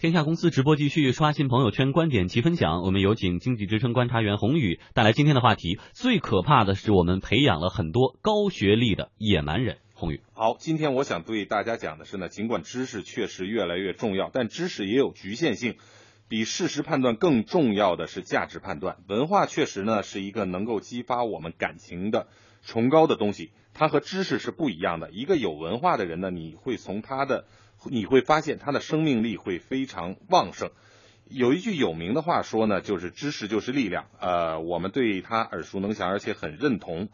天下公司直播继续刷新朋友圈观点及分享，我们有请经济之声观察员洪宇带来今天的话题。最可怕的是我们培养了很多高学历的野蛮人。洪宇，好，今天我想对大家讲的是呢，尽管知识确实越来越重要，但知识也有局限性。比事实判断更重要的是价值判断。文化确实呢是一个能够激发我们感情的崇高的东西，它和知识是不一样的。一个有文化的人呢，你会从他的。你会发现他的生命力会非常旺盛。有一句有名的话说呢，就是知识就是力量。呃，我们对他耳熟能详，而且很认同。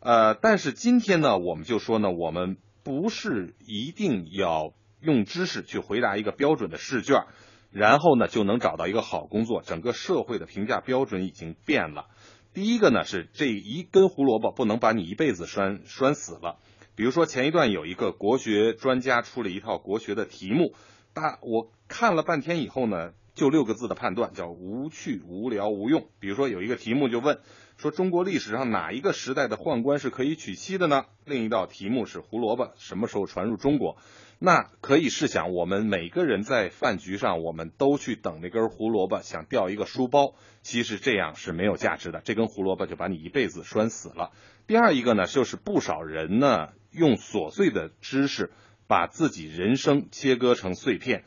呃，但是今天呢，我们就说呢，我们不是一定要用知识去回答一个标准的试卷，然后呢就能找到一个好工作。整个社会的评价标准已经变了。第一个呢是这一根胡萝卜不能把你一辈子拴拴死了。比如说前一段有一个国学专家出了一套国学的题目，大我看了半天以后呢，就六个字的判断叫无趣、无聊、无用。比如说有一个题目就问说中国历史上哪一个时代的宦官是可以娶妻的呢？另一道题目是胡萝卜什么时候传入中国？那可以试想，我们每个人在饭局上，我们都去等那根胡萝卜，想掉一个书包，其实这样是没有价值的，这根胡萝卜就把你一辈子拴死了。第二一个呢，就是不少人呢。用琐碎的知识把自己人生切割成碎片，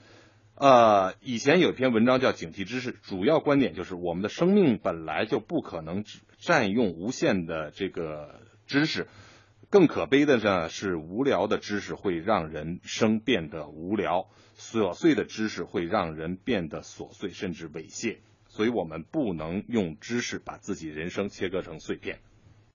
呃，以前有一篇文章叫《警惕知识》，主要观点就是我们的生命本来就不可能占用无限的这个知识，更可悲的呢是无聊的知识会让人生变得无聊，琐碎的知识会让人变得琐碎甚至猥亵，所以我们不能用知识把自己人生切割成碎片。